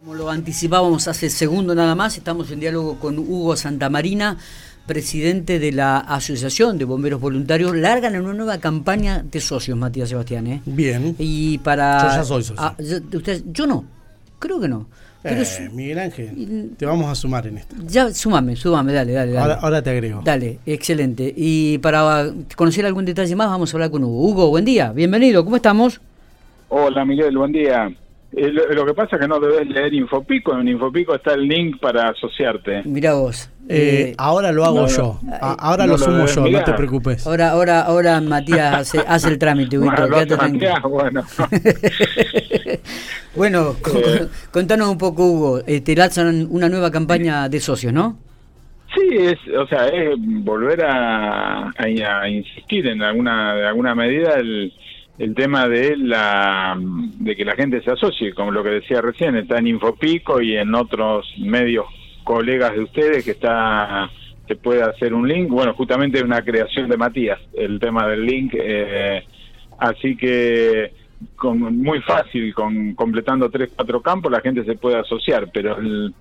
Como lo anticipábamos hace segundo nada más, estamos en diálogo con Hugo Santamarina, presidente de la Asociación de Bomberos Voluntarios. Largan en una nueva campaña de socios, Matías Sebastián. ¿eh? Bien. Y para... Yo ya soy socio. Ah, yo, usted- yo no, creo que no. Pero Eh, es- Miguel Ángel, te vamos a sumar en esto. ya, súmame, súmame, dale, dale. dale. Ahora, ahora te agrego. Dale, excelente. Y para conocer algún detalle más, vamos a hablar con Hugo. Hugo, buen día, bienvenido, ¿cómo estamos? Hola Miguel, buen día. Eh, lo, lo que pasa es que no debes leer Infopico. En Infopico está el link para asociarte. Mirá vos. Eh, eh, ahora lo hago no, yo. A- ahora No lo lo sumo yo, no te preocupes. ahora, ahora, ahora Matías hace, hace el trámite, Bueno. Matías, Eh. co- contanos un poco, Hugo. Eh, te lanzan una nueva campaña de socios, ¿no? Sí, es, o sea, es volver a, a- a insistir en alguna, de alguna medida el, el tema de la de que la gente se asocie, como lo que decía recién, está en Infopico y en otros medios colegas de ustedes que está se puede hacer un link. Bueno, justamente una creación de Matías, el tema del link. eh, así que con, muy fácil, con completando tres, cuatro campos, la gente se puede asociar, pero el-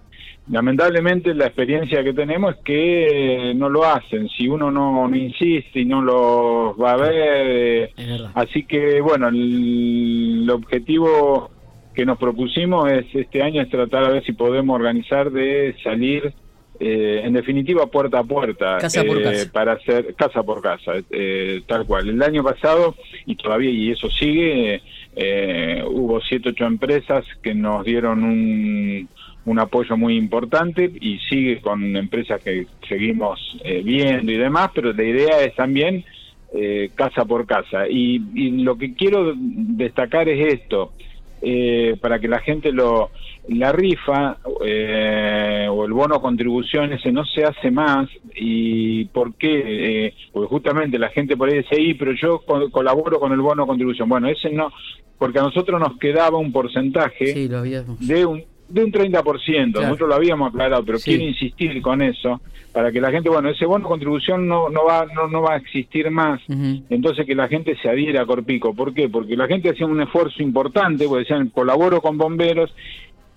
lamentablemente la experiencia que tenemos es que no lo hacen, si uno no, no insiste y no los va a ver, eh, así que bueno, el, el objetivo que nos propusimos es este año es tratar a ver si podemos organizar de salir eh, en definitiva puerta a puerta Casa por eh, casa. para hacer casa por casa eh, tal cual el año pasado y todavía y eso sigue eh, hubo siete ocho empresas que nos dieron un un apoyo muy importante y sigue con empresas que seguimos eh, viendo y demás, pero la idea es también eh, casa por casa. Y, y lo que quiero destacar es esto, eh, para que la gente lo... La rifa eh, o el bono contribución ese no se hace más y ¿por qué? Eh, porque justamente la gente por ahí dice, "Y, pero yo co- colaboro con el bono contribución. Bueno, ese no, porque a nosotros nos quedaba un porcentaje Sí, lo habíamos. de un de un 30%, Claro. nosotros lo habíamos aclarado, pero Sí. quiero insistir con eso para que la gente, bueno, ese bono contribución no no va no, no va a existir más. Entonces que la gente se adhiera a Corpico, ¿por qué? Porque la gente hacía un esfuerzo importante, porque decían, colaboro con bomberos,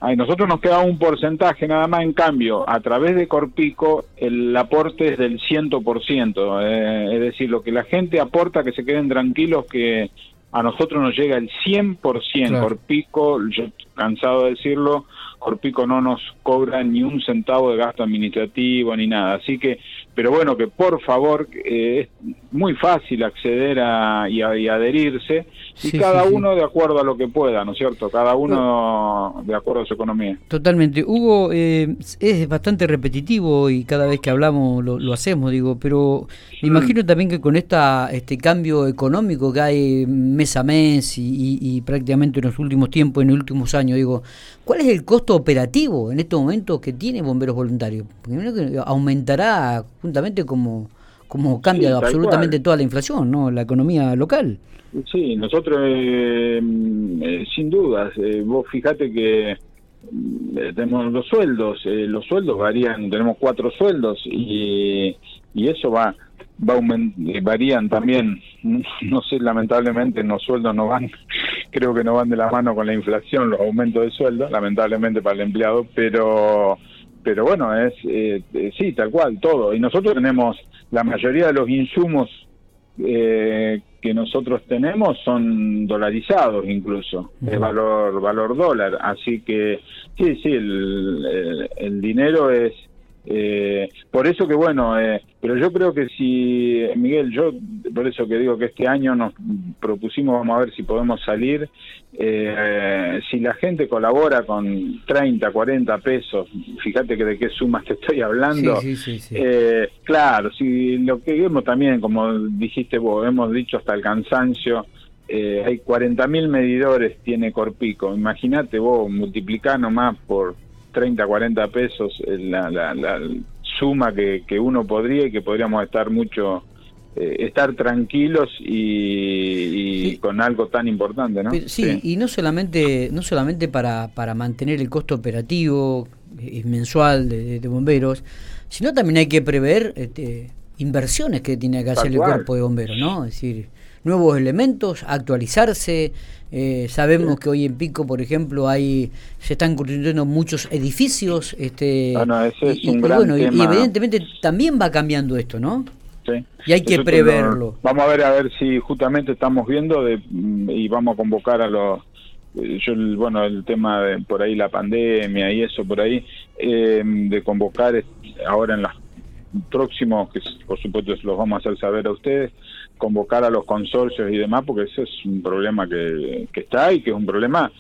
a nosotros nos quedaba un porcentaje nada más, en cambio, a través de Corpico el aporte es del 100%, eh, es decir, lo que la gente aporta, que se queden tranquilos que a nosotros nos llega el 100%, Claro. Corpico, yo cansado de decirlo, Corpico no nos cobra ni un centavo de gasto administrativo ni nada, así que, pero bueno, que por favor, eh, es muy fácil acceder a, y, a- y adherirse, y Sí, cada sí, sí. uno de acuerdo a lo que pueda, ¿no es cierto? Cada uno de acuerdo a su economía. Totalmente. Hugo, eh, es bastante repetitivo y cada vez que hablamos lo, lo hacemos, digo, pero me imagino también que con esta este cambio económico que hay mes a mes y, y- y prácticamente en los últimos tiempos, en los últimos años, digo, ¿cuál es el costo operativo en estos momentos que tiene Bomberos Voluntarios? Porque aumentará juntamente como, como cambia Sí, absolutamente cual. toda la inflación, ¿no? La economía local. Sí, nosotros, eh, eh, sin dudas, eh, vos fíjate que eh, tenemos los sueldos, eh, los sueldos varían, tenemos cuatro sueldos y, y eso va, va varían también, no sé, lamentablemente los sueldos no van, creo que no van de la mano con la inflación, los aumentos de sueldo, lamentablemente para el empleado, pero pero bueno, es eh, sí, tal cual, todo. Y nosotros tenemos la mayoría de los insumos eh, que nosotros tenemos son dolarizados incluso, es valor valor dólar, así que sí, sí, el, el- el dinero es eh, por eso que bueno, eh, pero yo creo que si Miguel, yo por eso que digo que este año nos propusimos, vamos a ver si podemos salir, eh, si la gente colabora con 30, 40 pesos, fíjate que de qué sumas te estoy hablando, Sí, sí, sí, sí. eh, claro, si lo que vemos también, como dijiste vos, hemos dicho hasta el cansancio, eh, hay 40.000 medidores, tiene Corpico. Imagínate vos, multiplicar nomás por 30, 40 pesos eh, la, la, la suma que, que uno podría y que podríamos estar mucho, eh, estar tranquilos y, y Sí. con algo tan importante, ¿no? Pero sí, y no solamente no solamente para, para mantener el costo operativo eh, mensual de, de- bomberos, sino también hay que prever este, inversiones que tiene que hacer el cuerpo de bomberos, ¿no? Es decir, nuevos elementos, actualizarse. Eh, sabemos que hoy en Pico, por ejemplo, hay se están construyendo muchos edificios. Este, ese es y, un gran bueno, y tema. evidentemente también va cambiando esto, ¿no? Sí. Y hay que preverlo. lo- vamos a ver a ver si justamente estamos viendo de, mm, y vamos a convocar a los eh, yo bueno el tema de por ahí la pandemia y eso por ahí eh, de convocar ahora en los próximos que por supuesto los vamos a hacer saber a ustedes convocar a los consorcios y demás porque ese es un problema que, que está y que es un problema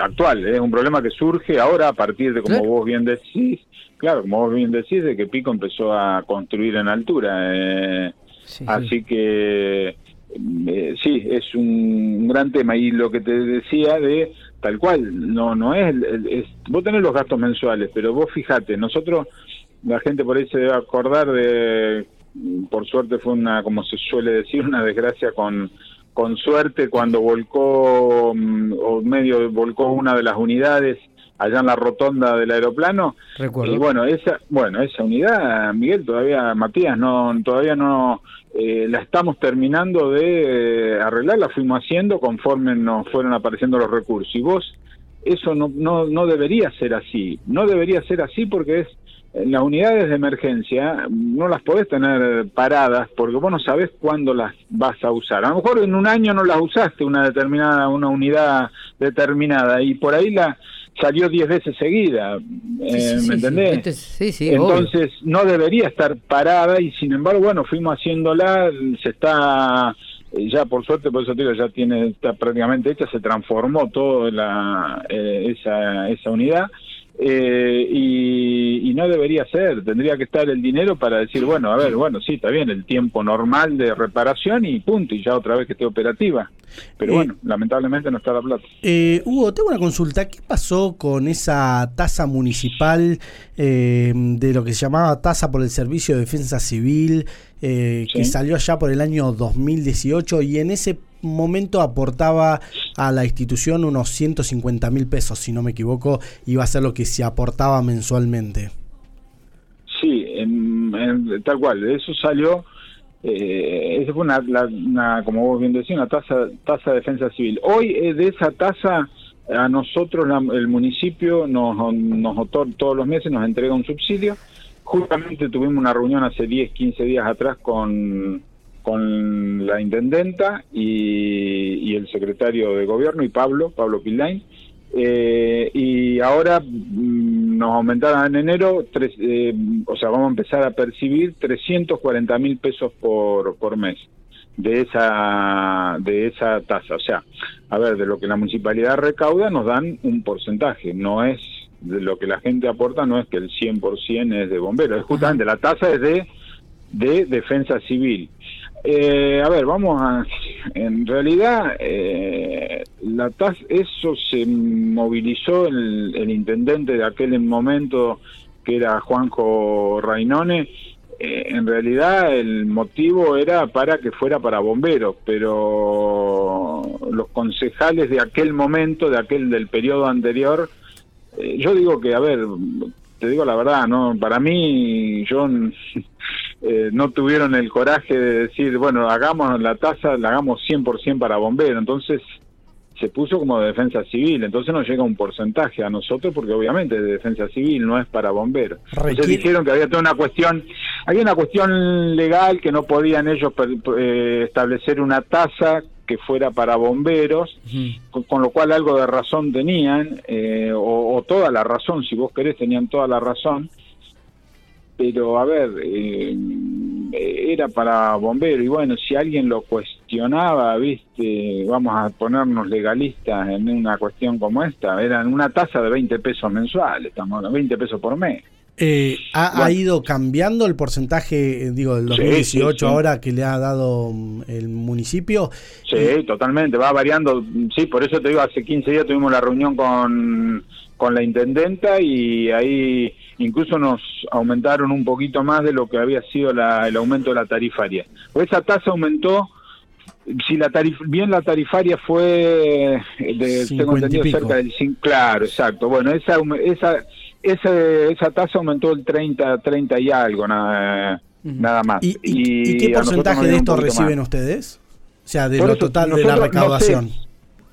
actual es un problema que surge ahora a partir de como Claro. vos bien decís claro como vos bien decís de que Pico empezó a construir en altura eh, Sí, sí. Así que eh, sí, es un gran tema. Y lo que te decía de tal cual, no no es, es vos tenés los gastos mensuales, pero vos fíjate, nosotros, la gente por ahí se debe acordar de, por suerte fue una, como se suele decir, una desgracia con con suerte cuando volcó mm, o medio volcó una de las unidades allá en la rotonda del aeroplano Recuerdo. y bueno, esa, bueno, esa unidad, Miguel, todavía, Matías, no, todavía no eh, la estamos terminando de eh, arreglar, la fuimos haciendo conforme nos fueron apareciendo los recursos. Y vos, eso no, no, no debería ser así, no debería ser así porque es en las unidades de emergencia no las podés tener paradas porque vos no sabés cuándo las vas a usar. A lo mejor en un año no las usaste una determinada, una unidad determinada y por ahí la salió 10 veces seguida, Sí, eh, sí, ¿me sí. entendés? Este obvio. Entonces no debería estar parada y sin embargo, bueno, fuimos haciéndola, se está eh, ya por suerte, por eso te digo, ya tiene está prácticamente hecha, se transformó toda eh, esa, esa unidad eh, y, y no debería ser, tendría que estar el dinero para decir, bueno, a ver, bueno, sí, está bien, el tiempo normal de reparación y punto, y ya otra vez que esté operativa. Pero Eh, bueno, lamentablemente no está la plata. Eh, Hugo, tengo una consulta. ¿Qué pasó con esa tasa municipal eh, de lo que se llamaba tasa por el Servicio de Defensa Civil eh, que salió allá por el año 2018 y en ese momento aportaba a la institución unos 150 mil pesos, si no me equivoco, iba a ser lo que se aportaba mensualmente? Sí, en- en- tal cual. Eso salió, eh, esa fue una, como vos bien decís, una tasa, tasa de defensa civil. Hoy eh, de esa tasa a nosotros el municipio nos, otorga todos los meses, nos entrega un subsidio. Justamente tuvimos una reunión hace 10, 15 días atrás con, con la intendenta y, el secretario de gobierno y Pablo, Pablo Pillain. Eh, y ahora nos aumentaron en enero, tres, eh, o sea, vamos a empezar a percibir 340 mil pesos por, por mes de esa de esa tasa. O sea, a ver, de lo que la municipalidad recauda nos dan un porcentaje, no es de lo que la gente aporta, no es que el 100% es de bomberos, es justamente la tasa es de, de defensa civil. Eh, a ver, vamos a. En realidad, eh, la tasa, eso se movilizó el, el intendente de aquel momento, que era Juanjo Rainone. Eh, en realidad, el motivo era para que fuera para bomberos, pero los concejales de aquel momento, de aquel del periodo anterior, eh, yo digo que, a ver, te digo la verdad, no, para mí, yo eh, no tuvieron el coraje de decir, bueno, hagamos la tasa, la hagamos 100% para bomberos, entonces se puso como de defensa civil, entonces nos llega un porcentaje a nosotros porque obviamente es de defensa civil, no es para bomberos. Entonces dijeron que había toda una cuestión, había una cuestión legal que no podían ellos eh, establecer una tasa que fuera para bomberos, con, con lo cual algo de razón tenían, eh, o, o toda la razón, si vos querés, tenían toda la razón, pero a ver, eh, era para bomberos, y bueno, si alguien lo cuestionaba, viste, vamos a ponernos legalistas en una cuestión como esta, eran una tasa de 20 pesos mensuales, estamos hablando, 20 pesos por mes. Eh, ¿ha, ido cambiando el porcentaje, eh, digo, del Sí, 2018 sí, sí. ahora que le ha dado mm, el municipio? Sí, totalmente, va variando. Sí, por eso te digo, hace 15 días tuvimos la reunión con, con la intendenta y ahí incluso nos aumentaron un poquito más de lo que había sido la- el aumento de la tarifaria. Pues esa tasa aumentó, si la tarif bien la tarifaria fue, eh, de, tengo 50 y entendido, cerca del 5, claro, exacto. Bueno, esa, esa, esa, esa tasa aumentó el 30, 30 y algo, nada, más. ¿Y, y- y a qué porcentaje de esto más. reciben ustedes? O sea, de lo total de la recaudación.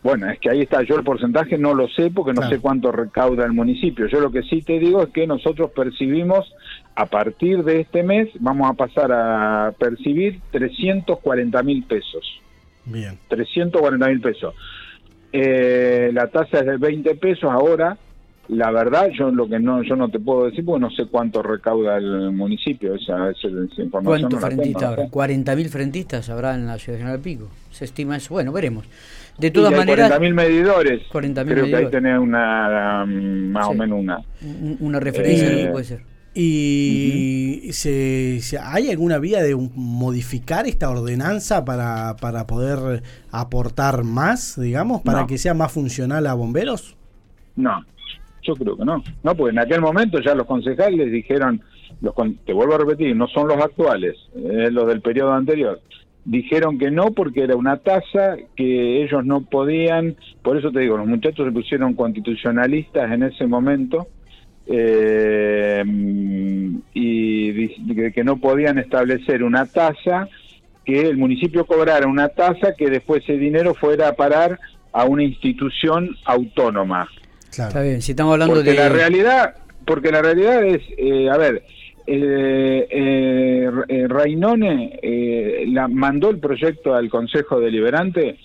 Bueno, es que ahí está, yo el porcentaje no lo sé porque no sé cuánto recauda el municipio. Yo lo que sí te digo es que nosotros percibimos, a partir de este mes, vamos a pasar a percibir 340 mil pesos. Bien. 340 mil pesos. Eh, la tasa es de 20 pesos ahora. La verdad, yo lo que no, yo no te puedo decir porque no sé cuánto recauda el municipio. Esa, esa, información ¿Cuántos frentistas habrá? ¿40.000 frentistas habrá en la ciudad de General Pico? Se estima eso. Bueno, veremos. De todas maneras. 40.000 medidores. 40 Creo que ahí tenés una, um, más o menos una. Una referencia que puede ser. ¿Y se, hay alguna vía de modificar esta ordenanza para, para poder aportar más, digamos, para que sea más funcional a bomberos? No, yo creo que no. No, porque en aquel momento ya los concejales dijeron, los, te vuelvo a repetir, no son los actuales, es los del periodo anterior. Dijeron que no porque era una tasa que ellos no podían, por eso te digo, los muchachos se pusieron constitucionalistas en ese momento eh, y que no podían establecer una tasa, que el municipio cobrara una tasa que después ese dinero fuera a parar a una institución autónoma. Está bien, si estamos hablando porque de... La realidad, porque la realidad es, eh, a ver, eh, eh, eh Rainone la, mandó el proyecto al Consejo Deliberante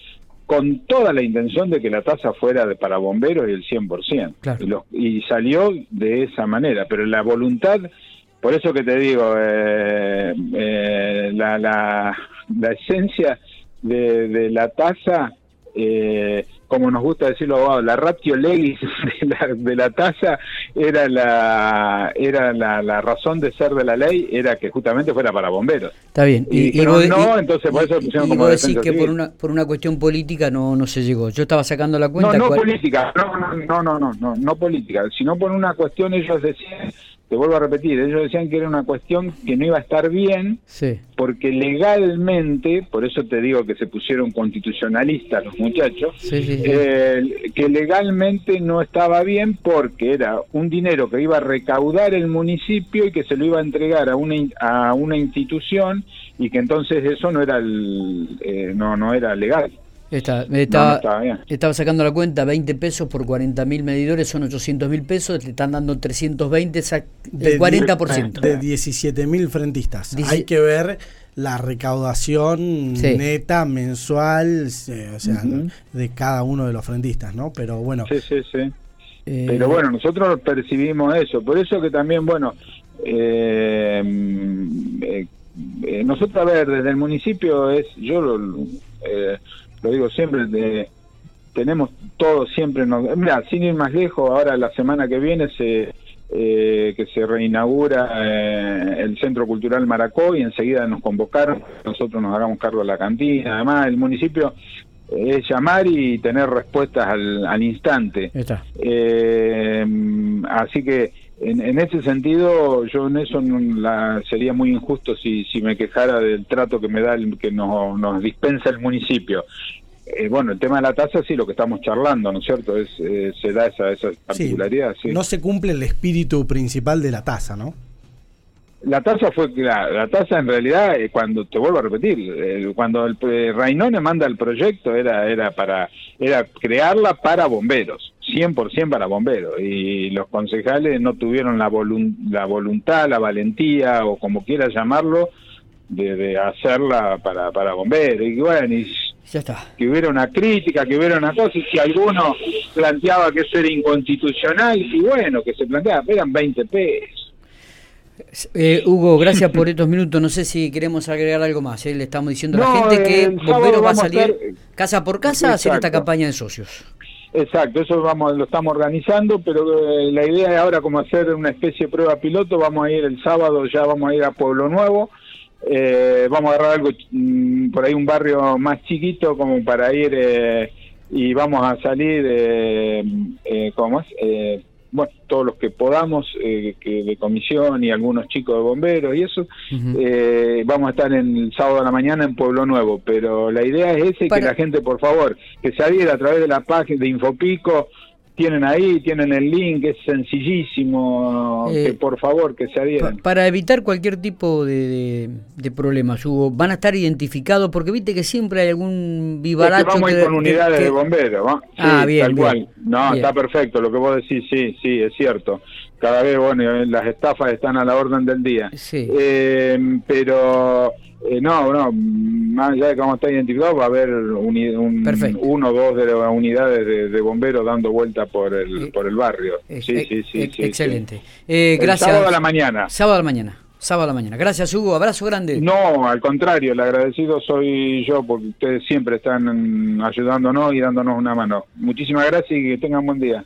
con toda la intención de que la tasa fuera de, para bomberos y el 100%. Y, salió de esa manera, pero la voluntad, por eso que te digo, eh, eh, la, la, la, esencia de, de la tasa eh, como nos gusta decirlo la ratio legis de la, de la tasa era la era la, razón de ser de la ley era que justamente fuera para bomberos. Está bien. Y, no, entonces por eso pusieron como decir que por una por una cuestión política no no se llegó. Yo estaba sacando la cuenta. No, no política, no, no, no, no, no, no política, sino por una cuestión ellos decían te vuelvo a repetir, ellos decían que era una cuestión que no iba a estar bien, porque legalmente, por eso te digo que se pusieron constitucionalistas los muchachos, eh, que legalmente no estaba bien porque era un dinero que iba a recaudar el municipio y que se lo iba a entregar a una, a una institución y que entonces eso no era, el, eh, no, no era legal. Está, estaba, estaba, sacando la cuenta, 20 pesos por 40 mil medidores son 800 mil pesos, te están dando 320, el 40%. De 17 mil frentistas. Hay que ver la recaudación neta mensual, o sea, de cada uno de los frentistas, ¿no? Pero bueno. Sí, sí, sí. Eh, Pero bueno, nosotros percibimos eso, por eso que también, bueno, eh, eh, nosotros, a ver, desde el municipio es, yo lo, lo digo siempre, de, tenemos todo siempre, mira, sin ir más lejos, ahora la semana que viene se eh, que se reinaugura eh, el Centro Cultural Maracó y enseguida nos convocaron, nosotros nos hagamos cargo de la cantina, además el municipio es llamar y tener respuestas al, al instante. Eh, así que en, en, ese sentido, yo en eso la, sería muy injusto si, si me quejara del trato que me da, el, que nos, nos dispensa el municipio. Eh, bueno, el tema de la tasa sí, lo que estamos charlando, ¿no es cierto? Es, eh, se da esa, esa particularidad. Sí, No se cumple el espíritu principal de la tasa, ¿no? La tasa fue la, la tasa en realidad eh, cuando te vuelvo a repetir cuando el eh, Rainone manda el proyecto era era para era crearla para bomberos 100% para bomberos y los concejales no tuvieron la, la voluntad la valentía o como quieras llamarlo de, hacerla para para bomberos y bueno y ya está. que hubiera una crítica, que hubiera una cosa, y si alguno planteaba que eso era inconstitucional, y bueno, que se planteaba, eran 20 pesos. Eh, Hugo, gracias por estos minutos. No sé si queremos agregar algo más. ¿eh? Le estamos diciendo a la gente que Bomberos va a salir casa por casa a hacer esta campaña de socios. Exacto, eso vamos, lo estamos organizando, pero eh, la idea es ahora como hacer una especie de prueba piloto. Vamos a ir el sábado, ya vamos a ir a Pueblo Nuevo. Eh, vamos a agarrar algo mm, por ahí un barrio más chiquito como para ir eh, y vamos a salir eh, eh, ¿cómo es? Bueno, todos los que podamos, eh, que de comisión y algunos chicos de bomberos y eso, eh, vamos a estar en el sábado de la mañana en Pueblo Nuevo, pero la idea es ese, que la gente, por favor, que se adhiera a través de la página de Infopico, tienen ahí, tienen el link, es sencillísimo, Eh, que por favor que se Pa- adhieran. para evitar cualquier tipo de, de, de problemas, Hugo, van a estar identificados porque viste que siempre hay algún Es que vivaracho vamos a ir con unidades que- de bomberos, ¿va? Sí, Ah, bien, tal bien, cual. No, bien. está perfecto, lo que vos decís, sí, sí, es cierto. Cada vez, bueno, eh, las estafas están a la orden del día. Sí. Eh, pero, eh, no, no, más allá de cómo está identificado, va a haber un, Perfecto. uno o dos de las unidades de, de bomberos dando vuelta por el, Eh, por el barrio. Sí, sí, sí, ex- sí, excelente. sí. Eh, El gracias. sábado a la mañana. Sábado a la mañana. Sábado a la mañana. Gracias, Hugo. Abrazo grande. No, al contrario, el agradecido soy yo porque ustedes siempre están mm, ayudándonos y dándonos una mano. Muchísimas gracias y que tengan buen día.